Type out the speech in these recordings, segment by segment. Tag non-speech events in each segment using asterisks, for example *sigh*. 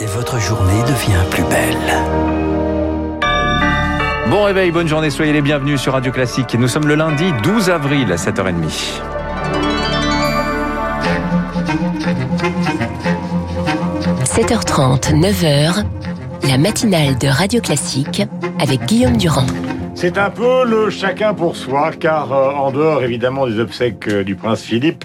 et votre journée devient plus belle. Bon réveil, bonne journée, soyez les bienvenus sur Radio Classique. Nous sommes le lundi 12 avril à 7h30. – 7h30, 9h, la matinale de Radio Classique avec Guillaume Durand. C'est un peu le chacun pour soi, car euh, en dehors évidemment des obsèques euh, du prince Philippe,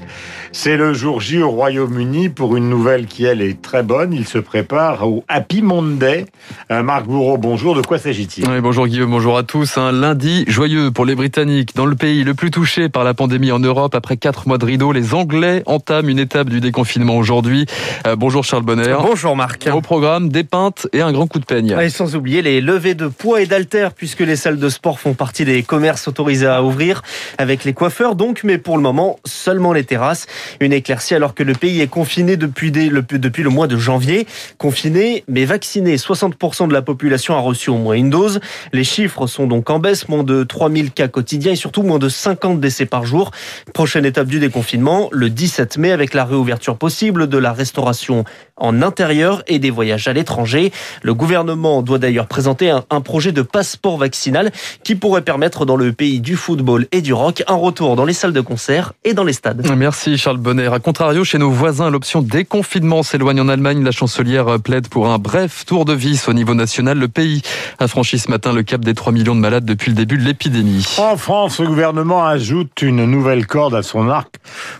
c'est le jour J au Royaume-Uni pour une nouvelle qui, elle, est très bonne. Il se prépare au Happy Monday. Euh, Marc Bourreau, bonjour. De quoi s'agit-il? Oui, Bonjour Guillaume, bonjour à tous. Un lundi joyeux pour les Britanniques. Dans le pays le plus touché par la pandémie en Europe, après quatre mois de rideau, les Anglais entament une étape du déconfinement aujourd'hui. Euh, bonjour Charles Bonner. Bonjour Marc. Au programme, des pintes et un grand coup de peigne. Et sans oublier les levées de poids et d'haltères, puisque les salles de sport font partie des commerces autorisés à ouvrir, avec les coiffeurs donc, mais pour le moment, seulement les terrasses. Une éclaircie alors que le pays est confiné depuis, le, depuis le mois de janvier. Confiné, mais vacciné. 60% de la population a reçu au moins une dose. Les chiffres sont donc en baisse, moins de 3000 cas quotidiens et surtout moins de 50 décès par jour. Prochaine étape du déconfinement, le 17 mai, avec la réouverture possible de la restauration en intérieur et des voyages à l'étranger. Le gouvernement doit d'ailleurs présenter un, un, projet de passeport vaccinal qui pourrait permettre dans le pays du football et du rock un retour dans les salles de concert et dans les stades. Merci Charles Bonner. A contrario, chez nos voisins, l'option déconfinement s'éloigne en Allemagne. La chancelière plaide pour un bref tour de vis au niveau national. Le pays a franchi ce matin le cap des 3 millions de malades depuis le début de l'épidémie. En France, le gouvernement ajoute une nouvelle corde à son arc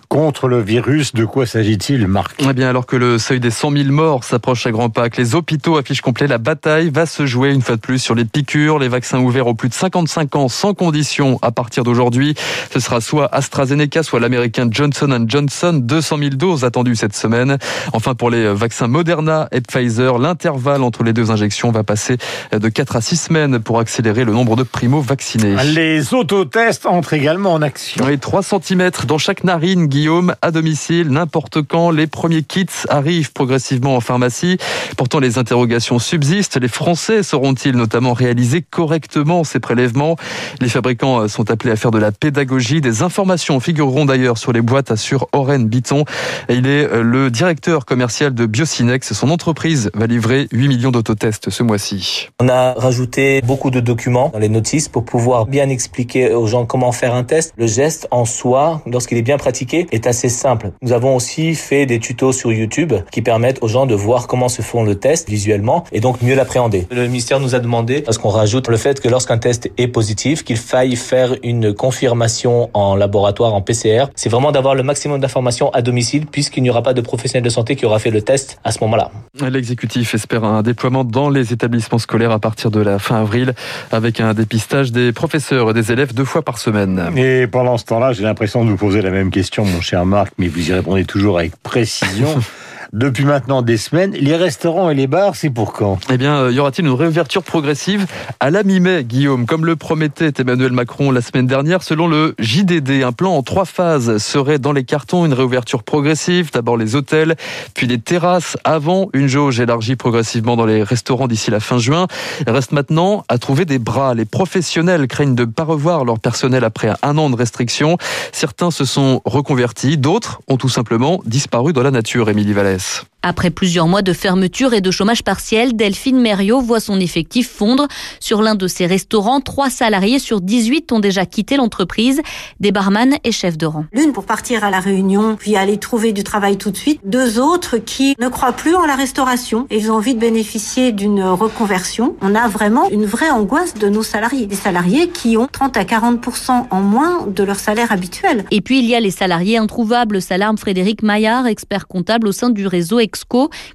contre le virus. De quoi s'agit-il, Marc? Eh bien, alors que le seuil des 100 000 morts s'approche à grands pas, que les hôpitaux affichent complet, la bataille va se jouer une fois de plus sur les piqûres, les vaccins ouverts aux plus de 55 ans sans condition à partir d'aujourd'hui. Ce sera soit AstraZeneca, soit l'américain Johnson Johnson. 200 000 doses attendues cette semaine. Enfin, pour les vaccins Moderna et Pfizer, l'intervalle entre les deux injections va passer de 4 à 6 semaines pour accélérer le nombre de primo-vaccinés. Les autotests entrent également en action. Oui, 3 cm dans chaque narine, Guillaume, à domicile, n'importe quand. Les premiers kits arrivent progressivement en pharmacie. Pourtant, les interrogations subsistent. Les Français sauront-ils notamment réaliser correctement ces prélèvements? Les fabricants sont appelés à faire de la pédagogie. Des informations figureront d'ailleurs sur les boîtes, assure Oren Biton. Il est euh, le directeur commercial de Biocinex. Son entreprise va livrer 8 millions d'autotests ce mois-ci. On a rajouté beaucoup de documents dans les notices pour pouvoir bien expliquer aux gens comment faire un test. Le geste en soi, lorsqu'il est bien pratiqué, est assez simple. Nous avons aussi fait des tutos sur YouTube qui permettent aux gens de voir comment se font le test visuellement et donc mieux l'appréhender. Le ministère nous a demandé, parce qu'on rajoute le fait que lorsqu'un test est positif, qu'il faille faire une confirmation en laboratoire, en PCR. C'est vraiment d'avoir le maximum d'informations à domicile puisqu'il n'y aura pas de professionnel de santé qui aura fait le test à ce moment-là. L'exécutif espère un déploiement dans les établissements scolaires à partir de la fin avril avec un dépistage des professeurs et des élèves deux fois par semaine. Et pendant ce temps-là, j'ai l'impression de vous poser la même question, mon cher Marc, mais vous y répondez toujours avec précision. *laughs* depuis maintenant des semaines. Les restaurants et les bars, c'est pour quand? Eh bien, euh, y aura-t-il une réouverture progressive? À la mi-mai, Guillaume Comme le promettait Emmanuel Macron la semaine dernière, selon le JDD, un plan en trois phases serait dans les cartons, une réouverture progressive, d'abord les hôtels, puis les terrasses, avant une jauge élargie progressivement dans les restaurants d'ici la fin juin. Il reste maintenant à trouver des bras. Les professionnels craignent de ne pas revoir leur personnel après un an de restrictions. Certains se sont reconvertis, d'autres ont tout simplement disparu dans la nature, Émilie Vallès. Tschüss. Après plusieurs mois de fermeture et de chômage partiel, Delphine Mériot voit son effectif fondre. Sur l'un de ses restaurants, trois salariés sur 18 ont déjà quitté l'entreprise, des barman et chefs de rang. L'une pour partir à la réunion, puis aller trouver du travail tout de suite. Deux autres qui ne croient plus en la restauration et ils ont envie de bénéficier d'une reconversion. On a vraiment une vraie angoisse de nos salariés. Des salariés qui ont 30 à 40% en moins de leur salaire habituel. Et puis il y a les salariés introuvables, s'alarme Frédéric Maillard, expert comptable au sein du réseau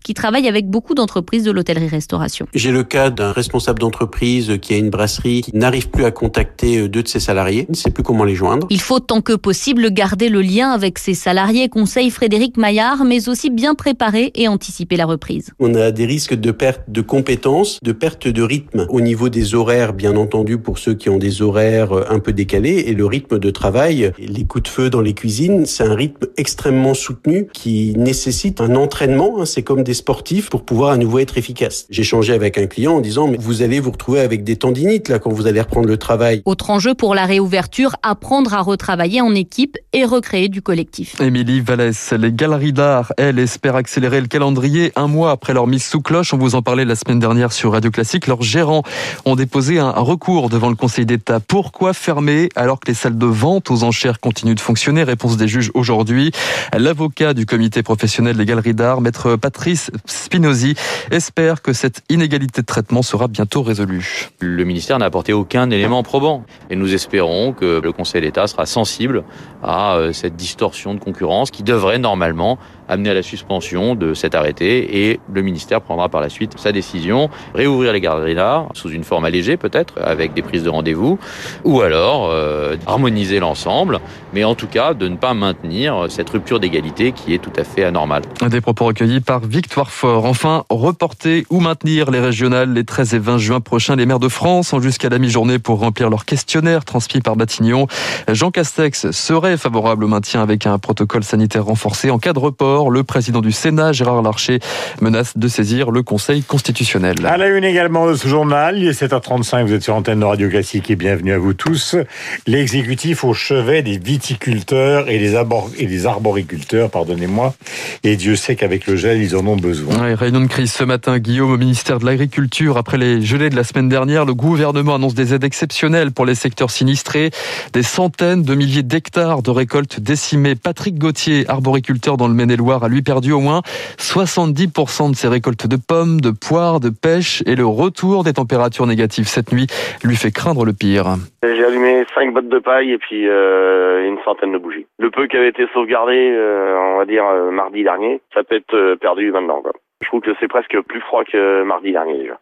Qui travaille avec beaucoup d'entreprises de l'hôtellerie-restauration. J'ai le cas d'un responsable d'entreprise qui a une brasserie qui n'arrive plus à contacter deux de ses salariés, il ne sait plus comment les joindre. Il faut tant que possible garder le lien avec ses salariés, conseille Frédéric Maillard, mais aussi bien préparer et anticiper la reprise. On a des risques de perte de compétences, de perte de rythme au niveau des horaires, bien entendu, pour ceux qui ont des horaires un peu décalés, et le rythme de travail, les coups de feu dans les cuisines, c'est un rythme extrêmement soutenu qui nécessite un entraînement vraiment, hein, c'est comme des sportifs pour pouvoir à nouveau être efficace. J'ai changé avec un client en disant, mais vous allez vous retrouver avec des tendinites là quand vous allez reprendre le travail. Autre enjeu pour la réouverture, apprendre à retravailler en équipe et recréer du collectif. Émilie Vallès, les galeries d'art, elles, espèrent accélérer le calendrier un mois après leur mise sous cloche. On vous en parlait la semaine dernière sur Radio Classique. Leurs gérants ont déposé un recours devant le Conseil d'État. Pourquoi fermer alors que les salles de vente aux enchères continuent de fonctionner? Réponse des juges aujourd'hui. L'avocat du comité professionnel des galeries d'art, Patrice Spinozzi, espère que cette inégalité de traitement sera bientôt résolue. Le ministère n'a apporté aucun élément probant et nous espérons que le Conseil d'État sera sensible à euh, cette distorsion de concurrence qui devrait normalement amener à la suspension de cet arrêté et le ministère prendra par la suite sa décision, réouvrir les galeries d'art sous une forme allégée peut-être, avec des prises de rendez-vous, ou alors euh, harmoniser l'ensemble, mais en tout cas de ne pas maintenir cette rupture d'égalité qui est tout à fait anormale. Des propos recueillis par Victoire Fort. Enfin, reporter ou maintenir les régionales les 13 et 20 juin prochains. Les maires de France ont jusqu'à la mi-journée pour remplir leur questionnaire transmis par Matignon. Jean Castex serait favorable au maintien avec un protocole sanitaire renforcé en cas de report le président du Sénat, Gérard Larcher, menace de saisir le Conseil constitutionnel. À la une également de ce journal, il est 7h35, vous êtes sur antenne de Radio Classique et bienvenue à vous tous. L'exécutif au chevet des viticulteurs et des, et des arboriculteurs, pardonnez-moi. Et Dieu sait qu'avec le gel, ils en ont besoin. réunion de crise ce matin, Guillaume, au ministère de l'Agriculture. Après les gelées de la semaine dernière, le gouvernement annonce des aides exceptionnelles pour les secteurs sinistrés. Des centaines de milliers d'hectares de récoltes décimées. Patrick Gauthier, arboriculteur dans le Maine-et-Loire, a lui perdu au moins 70% de ses récoltes de pommes, de poires, de pêche et le retour des températures négatives cette nuit lui fait craindre le pire. J'ai allumé 5 bottes de paille et puis euh, une centaine de bougies. Le peu qui avait été sauvegardé, euh, on va dire euh, mardi dernier, ça peut être perdu maintenant. Je trouve que c'est presque plus froid que mardi dernier déjà.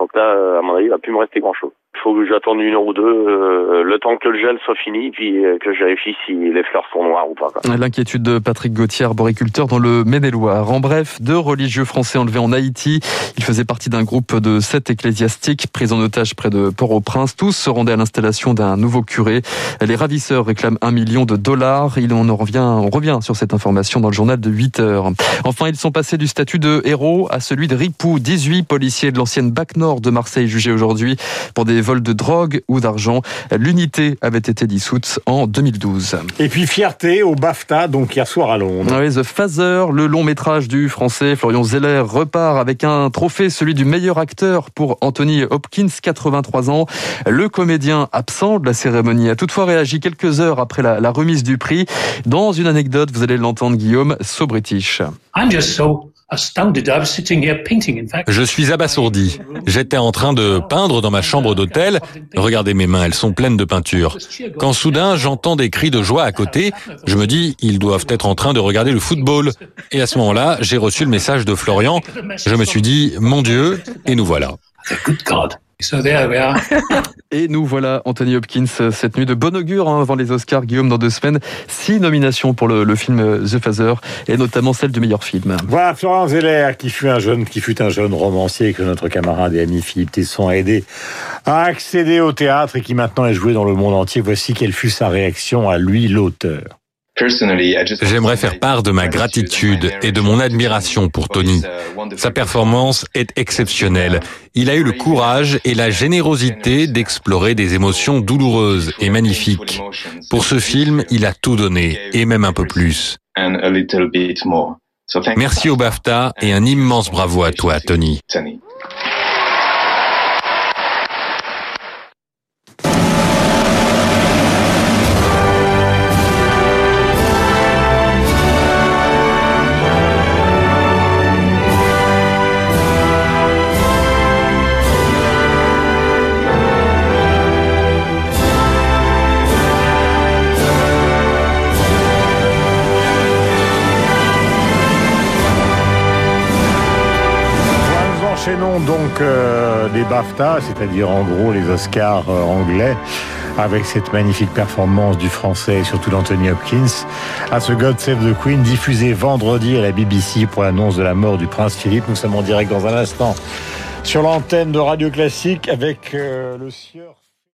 Donc là, à mon avis, il va plus me rester grand-chose. Il faut que j'attende une heure ou deux, euh, le temps que le gel soit fini, puis euh, que je vérifie si les fleurs sont noires ou pas. L'inquiétude de Patrick Gauthier, arboriculteur dans le Maine-et-Loire. En bref, deux religieux français enlevés en Haïti. Ils faisaient partie d'un groupe de sept ecclésiastiques pris en otage près de Port-au-Prince. Tous se rendaient à l'installation d'un nouveau curé. Les ravisseurs réclament un million de dollars. Il on, revient, on revient sur cette information dans le journal de 8 heures. Enfin, ils sont passés du statut de héros à celui de ripoux. 18 policiers de l'ancienne BAC Nord de Marseille jugés aujourd'hui pour des vols de drogue ou d'argent. L'unité avait été dissoute en 2012. Et puis fierté au BAFTA, donc hier soir à Londres. Oui, The Phaser, le long métrage du français Florian Zeller repart avec un trophée, celui du meilleur acteur pour Anthony Hopkins, 83 ans. Le comédien absent de la cérémonie a toutefois réagi quelques heures après la, la remise du prix. Dans une anecdote, vous allez l'entendre, Guillaume, so British. I'm just so je suis abasourdi. J'étais en train de peindre dans ma chambre d'hôtel. Regardez mes mains, elles sont pleines de peinture. Quand soudain j'entends des cris de joie à côté, je me dis, ils doivent être en train de regarder le football. Et à ce moment-là, j'ai reçu le message de Florian. Je me suis dit, mon Dieu, et nous voilà. *laughs* Et nous voilà, Anthony Hopkins, cette nuit de bon augure hein, avant les Oscars, Guillaume, dans deux semaines. Six nominations pour le, le, film The Phaser, et notamment celle du meilleur film. Voilà, Florent Zeller, qui fut un jeune, qui fut un jeune romancier que notre camarade et ami Philippe Tesson a aidé à accéder au théâtre et qui maintenant est joué dans le monde entier. Voici quelle fut sa réaction à lui, l'auteur. J'aimerais faire part de ma gratitude et de mon admiration pour Tony. Sa performance est exceptionnelle. Il a eu le courage et la générosité d'explorer des émotions douloureuses et magnifiques. Pour ce film, il a tout donné, et même un peu plus. Merci au BAFTA et un immense bravo à toi, Tony. Donc euh, les BAFTA, c'est-à-dire en gros les Oscars euh, anglais, avec cette magnifique performance du français et surtout d'Anthony Hopkins, à ce God Save the Queen, diffusé vendredi à la BBC pour l'annonce de la mort du prince Philippe. Nous sommes en direct dans un instant sur l'antenne de Radio Classique avec euh, le sieur.